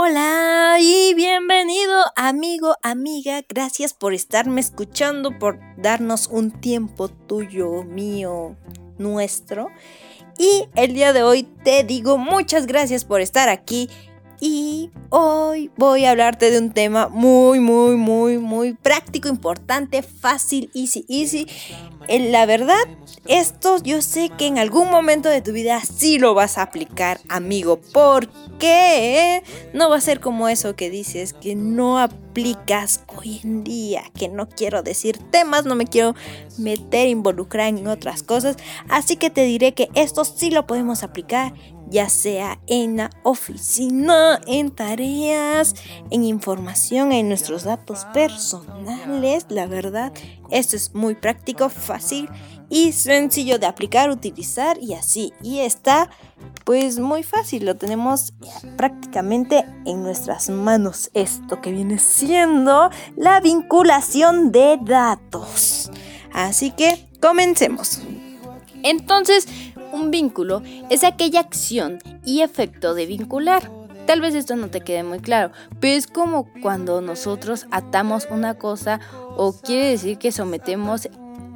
Hola y bienvenido amigo, amiga. Gracias por estarme escuchando, por darnos un tiempo tuyo, mío, nuestro. Y el día de hoy te digo muchas gracias por estar aquí. Y hoy voy a hablarte de un tema muy, muy, muy, muy práctico, importante, fácil, easy, easy. En la verdad, esto yo sé que en algún momento de tu vida sí lo vas a aplicar, amigo. ¿Por qué? No va a ser como eso que dices que no aplicas hoy en día, que no quiero decir temas, no me quiero meter, involucrar en otras cosas. Así que te diré que esto sí lo podemos aplicar ya sea en la oficina, en tareas, en información, en nuestros datos personales. La verdad, esto es muy práctico, fácil y sencillo de aplicar, utilizar y así. Y está pues muy fácil, lo tenemos prácticamente en nuestras manos. Esto que viene siendo la vinculación de datos. Así que comencemos. Entonces, un vínculo es aquella acción y efecto de vincular. Tal vez esto no te quede muy claro, pero es como cuando nosotros atamos una cosa o quiere decir que sometemos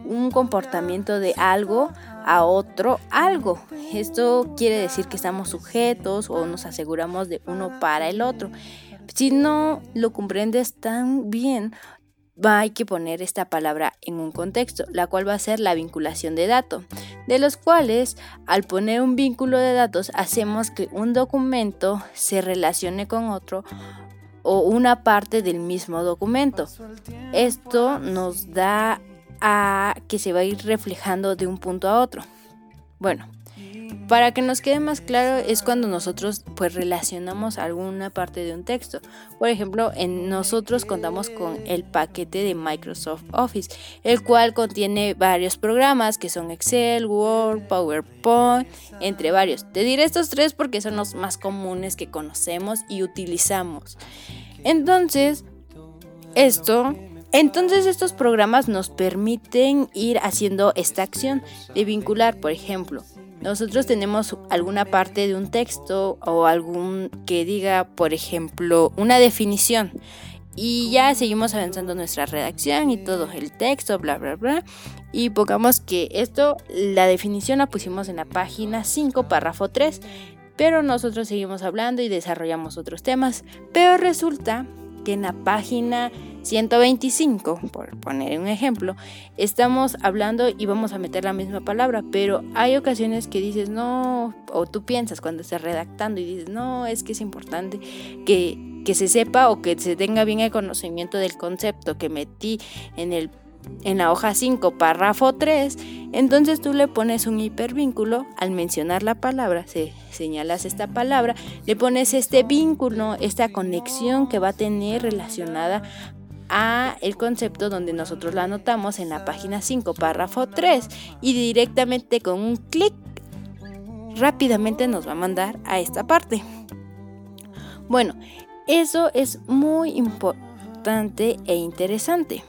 un comportamiento de algo a otro algo. Esto quiere decir que estamos sujetos o nos aseguramos de uno para el otro. Si no lo comprendes tan bien, hay que poner esta palabra en un contexto, la cual va a ser la vinculación de datos, de los cuales al poner un vínculo de datos hacemos que un documento se relacione con otro o una parte del mismo documento. Esto nos da a que se va a ir reflejando de un punto a otro. Bueno, para que nos quede más claro es cuando nosotros pues relacionamos alguna parte de un texto. Por ejemplo, en nosotros contamos con el paquete de Microsoft Office, el cual contiene varios programas que son Excel, Word, PowerPoint, entre varios. Te diré estos tres porque son los más comunes que conocemos y utilizamos. Entonces, esto entonces estos programas nos permiten ir haciendo esta acción de vincular, por ejemplo, nosotros tenemos alguna parte de un texto o algún que diga, por ejemplo, una definición. Y ya seguimos avanzando nuestra redacción y todo el texto, bla, bla, bla. Y pongamos que esto, la definición la pusimos en la página 5, párrafo 3. Pero nosotros seguimos hablando y desarrollamos otros temas. Pero resulta que en la página 125, por poner un ejemplo, estamos hablando y vamos a meter la misma palabra, pero hay ocasiones que dices no, o tú piensas cuando estás redactando y dices no, es que es importante que, que se sepa o que se tenga bien el conocimiento del concepto que metí en el en la hoja 5, párrafo 3, entonces tú le pones un hipervínculo al mencionar la palabra, se señalas esta palabra, le pones este vínculo, esta conexión que va a tener relacionada a el concepto donde nosotros lo anotamos en la página 5, párrafo 3 y directamente con un clic rápidamente nos va a mandar a esta parte. Bueno, eso es muy importante e interesante.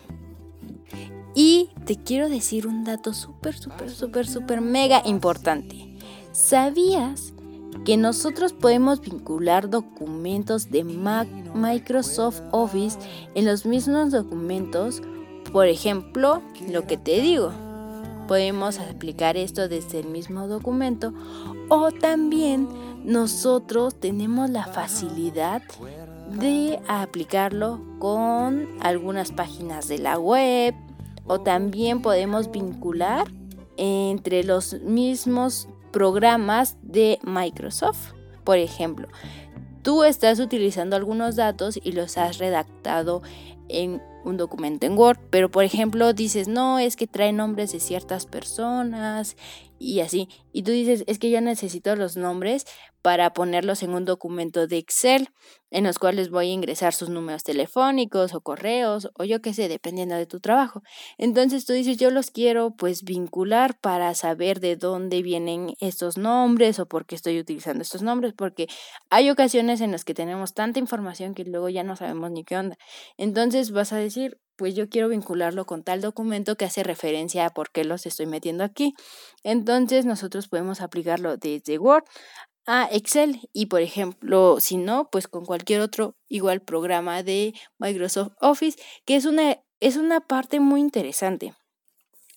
Y te quiero decir un dato súper, súper, súper, súper mega importante. ¿Sabías que nosotros podemos vincular documentos de Microsoft Office en los mismos documentos? Por ejemplo, lo que te digo, podemos aplicar esto desde el mismo documento o también nosotros tenemos la facilidad de aplicarlo con algunas páginas de la web, o también podemos vincular entre los mismos programas de Microsoft. Por ejemplo, tú estás utilizando algunos datos y los has redactado en un documento en Word, pero por ejemplo dices, no, es que trae nombres de ciertas personas y así, y tú dices, es que ya necesito los nombres para ponerlos en un documento de Excel en los cuales voy a ingresar sus números telefónicos o correos o yo qué sé, dependiendo de tu trabajo. Entonces tú dices, yo los quiero pues vincular para saber de dónde vienen estos nombres o por qué estoy utilizando estos nombres, porque hay ocasiones en las que tenemos tanta información que luego ya no sabemos ni qué onda. Entonces vas a decir, pues yo quiero vincularlo con tal documento que hace referencia a por qué los estoy metiendo aquí. Entonces nosotros podemos aplicarlo desde Word a Excel y por ejemplo, si no, pues con cualquier otro igual programa de Microsoft Office, que es una, es una parte muy interesante.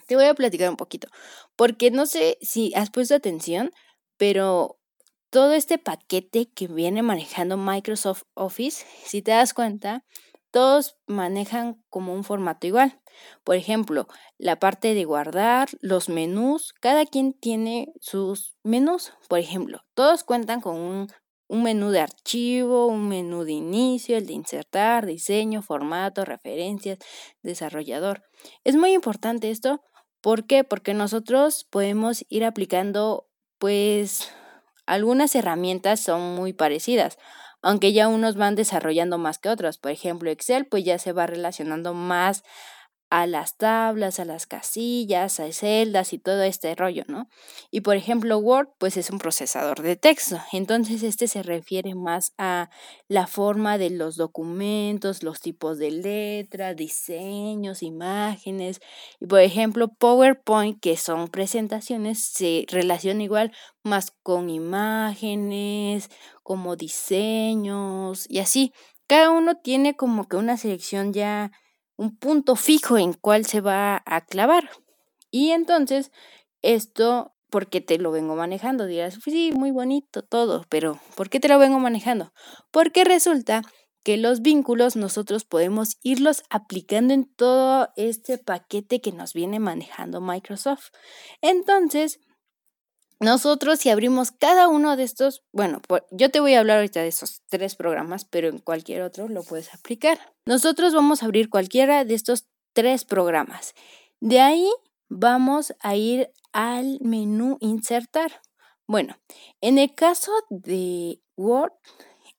Te voy a platicar un poquito, porque no sé si has puesto atención, pero todo este paquete que viene manejando Microsoft Office, si te das cuenta, todos manejan como un formato igual. Por ejemplo, la parte de guardar, los menús, cada quien tiene sus menús. Por ejemplo, todos cuentan con un, menú de archivo, un menú de inicio, el de insertar, diseño, formato, referencias, desarrollador. Es muy importante esto. ¿Por qué? Porque nosotros podemos ir aplicando, pues, algunas herramientas son muy parecidas aunque ya unos van desarrollando más que otros. Por ejemplo, Excel pues ya se va relacionando más a las tablas, a las casillas, a celdas y todo este rollo, ¿no? Y por ejemplo, Word, pues es un procesador de texto. Entonces, este se refiere más a la forma de los documentos, los tipos de letras, diseños, imágenes. Y por ejemplo, PowerPoint, que son presentaciones, se relaciona igual más con imágenes, como diseños y así. Cada uno tiene como que una selección ya un punto fijo en cuál se va a clavar. Y entonces, esto, ¿por qué te lo vengo manejando? Dirás, sí, muy bonito todo, pero ¿por qué te lo vengo manejando? Porque resulta que los vínculos nosotros podemos irlos aplicando en todo este paquete que nos viene manejando Microsoft. Entonces, nosotros si abrimos cada uno de estos, bueno, yo te voy a hablar ahorita de esos tres programas, pero en cualquier otro lo puedes aplicar. Nosotros vamos a abrir cualquiera de estos tres programas. De ahí vamos a ir al menú insertar. Bueno, en el caso de Word,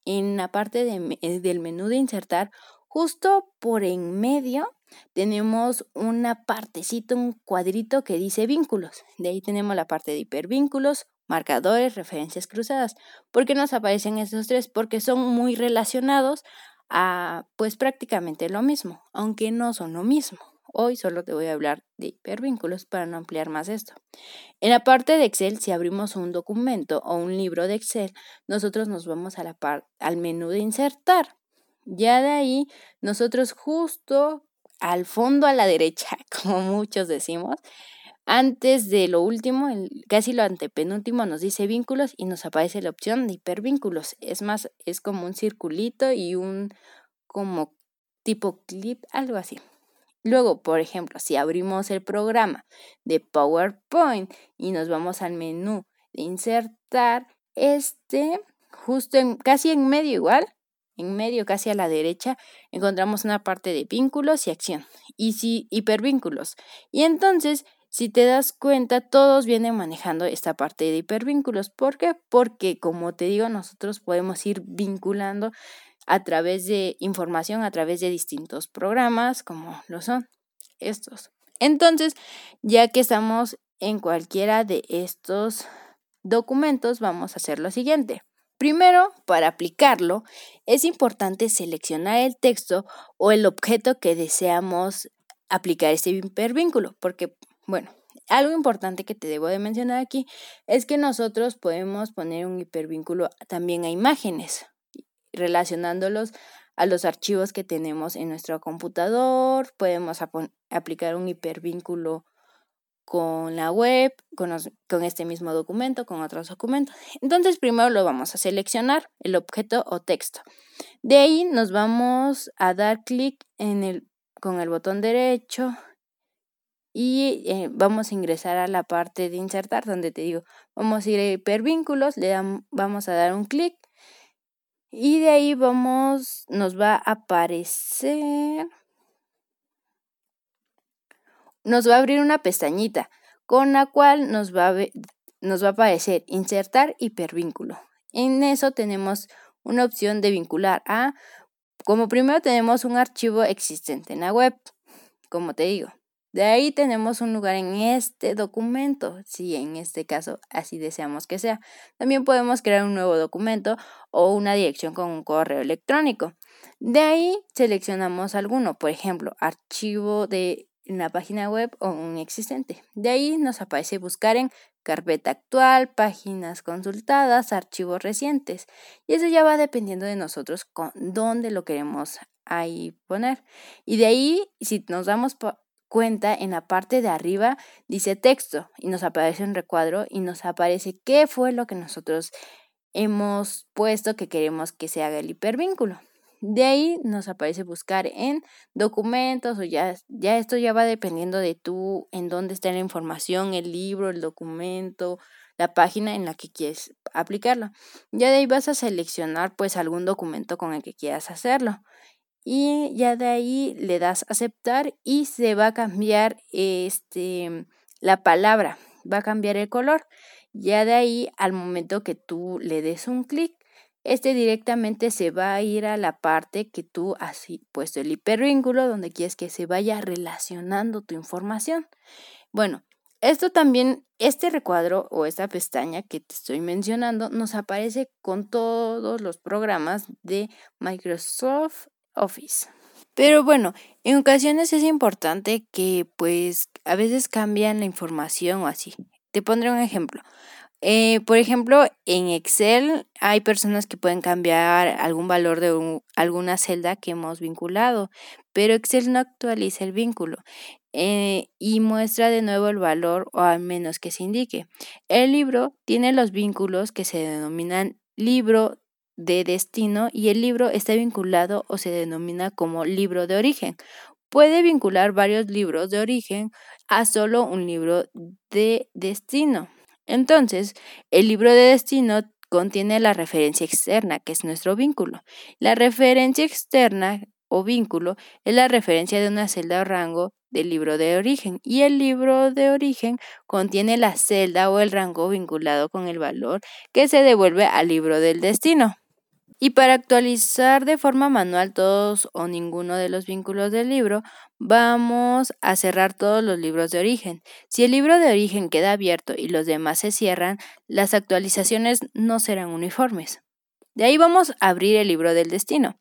en la parte del menú de insertar, justo por en medio tenemos una partecita, un cuadrito que dice vínculos. De ahí tenemos la parte de hipervínculos, marcadores, referencias cruzadas. ¿Por qué nos aparecen estos tres? Porque son muy relacionados a pues prácticamente lo mismo, aunque no son lo mismo. Hoy solo te voy a hablar de hipervínculos para no ampliar más esto. En la parte de Excel, si abrimos un documento o un libro de Excel, nosotros nos vamos a la al menú de insertar. Ya de ahí, nosotros justo al fondo a la derecha, como muchos decimos. Antes de lo último, casi lo antepenúltimo, nos dice vínculos y nos aparece la opción de hipervínculos. Es más, es como un circulito y un como tipo clip, algo así. Luego, por ejemplo, si abrimos el programa de PowerPoint y nos vamos al menú de insertar, este, justo en, casi en medio igual, en medio, casi a la derecha, encontramos una parte de vínculos y acción. Y si hipervínculos. Y entonces, si te das cuenta, todos vienen manejando esta parte de hipervínculos. ¿Por qué? Porque, como te digo, nosotros podemos ir vinculando a través de información, a través de distintos programas, como lo son estos. Entonces, ya que estamos en cualquiera de estos documentos, vamos a hacer lo siguiente. Primero, para aplicarlo, es importante seleccionar el texto o el objeto que deseamos aplicar este hipervínculo, porque, bueno, algo importante que te debo de mencionar aquí es que nosotros podemos poner un hipervínculo también a imágenes, relacionándolos a los archivos que tenemos en nuestro computador, podemos aplicar un hipervínculo con la web, con, este mismo documento, con otros documentos. Entonces primero lo vamos a seleccionar, el objeto o texto. De ahí nos vamos a dar clic en el, con el botón derecho y eh, vamos a ingresar a la parte de insertar donde te digo, vamos a ir a hipervínculos, le vamos a dar un clic y de ahí vamos, nos va a aparecer nos va a abrir una pestañita con la cual nos va a, nos va a aparecer insertar hipervínculo. En eso tenemos una opción de vincular a, como primero tenemos un archivo existente en la web, como te digo. De ahí tenemos un lugar en este documento, si en este caso así deseamos que sea. También podemos crear un nuevo documento o una dirección con un correo electrónico. De ahí seleccionamos alguno, por ejemplo, archivo de una página web o un existente. De ahí nos aparece buscar en carpeta actual, páginas consultadas, archivos recientes. Y eso ya va dependiendo de nosotros con dónde lo queremos ahí poner. Y de ahí, si nos damos cuenta, en la parte de arriba dice texto y nos aparece un recuadro y nos aparece qué fue lo que nosotros hemos puesto que queremos que se haga el hipervínculo. De ahí nos aparece buscar en documentos o ya, ya esto ya va dependiendo de tú en dónde está la información, el libro, el documento, la página en la que quieres aplicarlo. Ya de ahí vas a seleccionar pues algún documento con el que quieras hacerlo. Y ya de ahí le das aceptar y se va a cambiar este la palabra, va a cambiar el color. Ya de ahí al momento que tú le des un clic este directamente se va a ir a la parte que tú has puesto el hipervínculo, donde quieres que se vaya relacionando tu información. Bueno, esto también, este recuadro o esta pestaña que te estoy mencionando, nos aparece con todos los programas de Microsoft Office. Pero bueno, en ocasiones es importante que pues a veces cambian la información o así. Te pondré un ejemplo. Eh, por ejemplo, en Excel hay personas que pueden cambiar algún valor de alguna celda que hemos vinculado, pero Excel no actualiza el vínculo eh, y muestra de nuevo el valor o al menos que se indique. El libro tiene los vínculos que se denominan libro de destino y el libro está vinculado o se denomina como libro de origen. Puede vincular varios libros de origen a solo un libro de destino. Entonces, el libro de destino contiene la referencia externa, que es nuestro vínculo. La referencia externa o vínculo es la referencia de una celda o rango del libro de origen y el libro de origen contiene la celda o el rango vinculado con el valor que se devuelve al libro del destino. Y para actualizar de forma manual todos o ninguno de los vínculos del libro, vamos a cerrar todos los libros de origen. Si el libro de origen queda abierto y los demás se cierran, las actualizaciones no serán uniformes. De ahí vamos a abrir el libro del destino.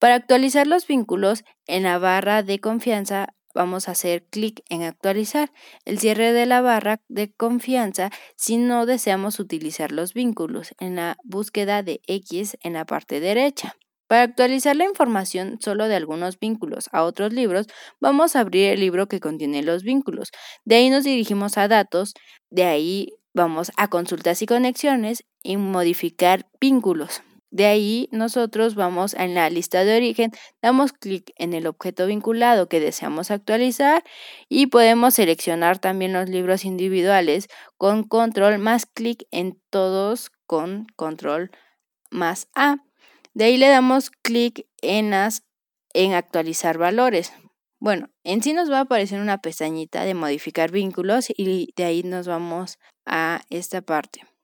Para actualizar los vínculos, en la barra de confianza vamos a hacer clic en actualizar el cierre de la barra de confianza si no deseamos utilizar los vínculos en la búsqueda de X en la parte derecha. Para actualizar la información solo de algunos vínculos a otros libros, vamos a abrir el libro que contiene los vínculos. De ahí nos dirigimos a datos, de ahí vamos a consultas y conexiones y modificar vínculos. De ahí nosotros vamos en la lista de origen, damos clic en el objeto vinculado que deseamos actualizar y podemos seleccionar también los libros individuales con control más clic en todos con control más A. De ahí le damos clic en, en actualizar valores. Bueno, en sí nos va a aparecer una pestañita de modificar vínculos y de ahí nos vamos a esta parte.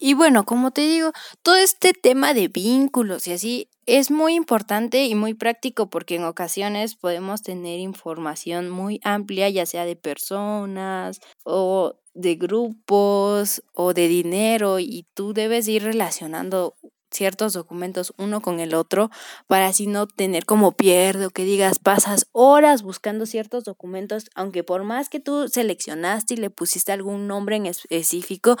Y bueno, como te digo, todo este tema de vínculos y así es muy importante y muy práctico porque en ocasiones podemos tener información muy amplia, ya sea de personas o de grupos o de dinero y tú debes ir relacionando ciertos documentos uno con el otro para así no tener como pierde o que digas pasas horas buscando ciertos documentos, aunque por más que tú seleccionaste y le pusiste algún nombre en específico,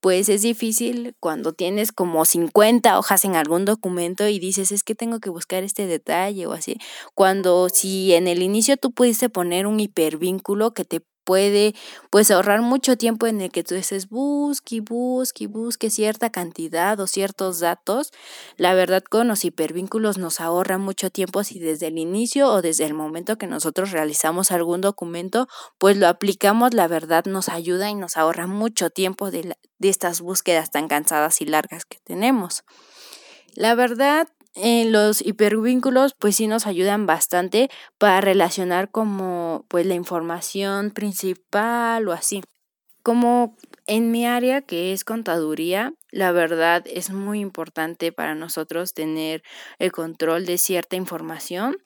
pues es difícil cuando tienes como 50 hojas en algún documento y dices es que tengo que buscar este detalle o así. Cuando si en el inicio tú pudiste poner un hipervínculo que te puede pues ahorrar mucho tiempo en el que tú dices busque busque busque cierta cantidad o ciertos datos. La verdad con los hipervínculos nos ahorra mucho tiempo si desde el inicio o desde el momento que nosotros realizamos algún documento pues lo aplicamos, la verdad nos ayuda y nos ahorra mucho tiempo de, de estas búsquedas tan cansadas y largas que tenemos. La verdad, eh, los hipervínculos pues sí nos ayudan bastante para relacionar como pues la información principal o así. Como en mi área que es contaduría, la verdad es muy importante para nosotros tener el control de cierta información,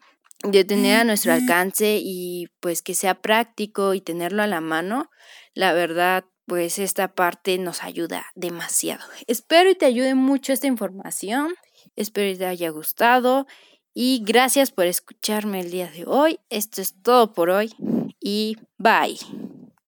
de tener a nuestro alcance y pues que sea práctico y tenerlo a la mano. La verdad pues esta parte nos ayuda demasiado. Espero y te ayude mucho esta información. Espero te haya gustado y gracias por escucharme el día de hoy. Esto es todo por hoy y bye.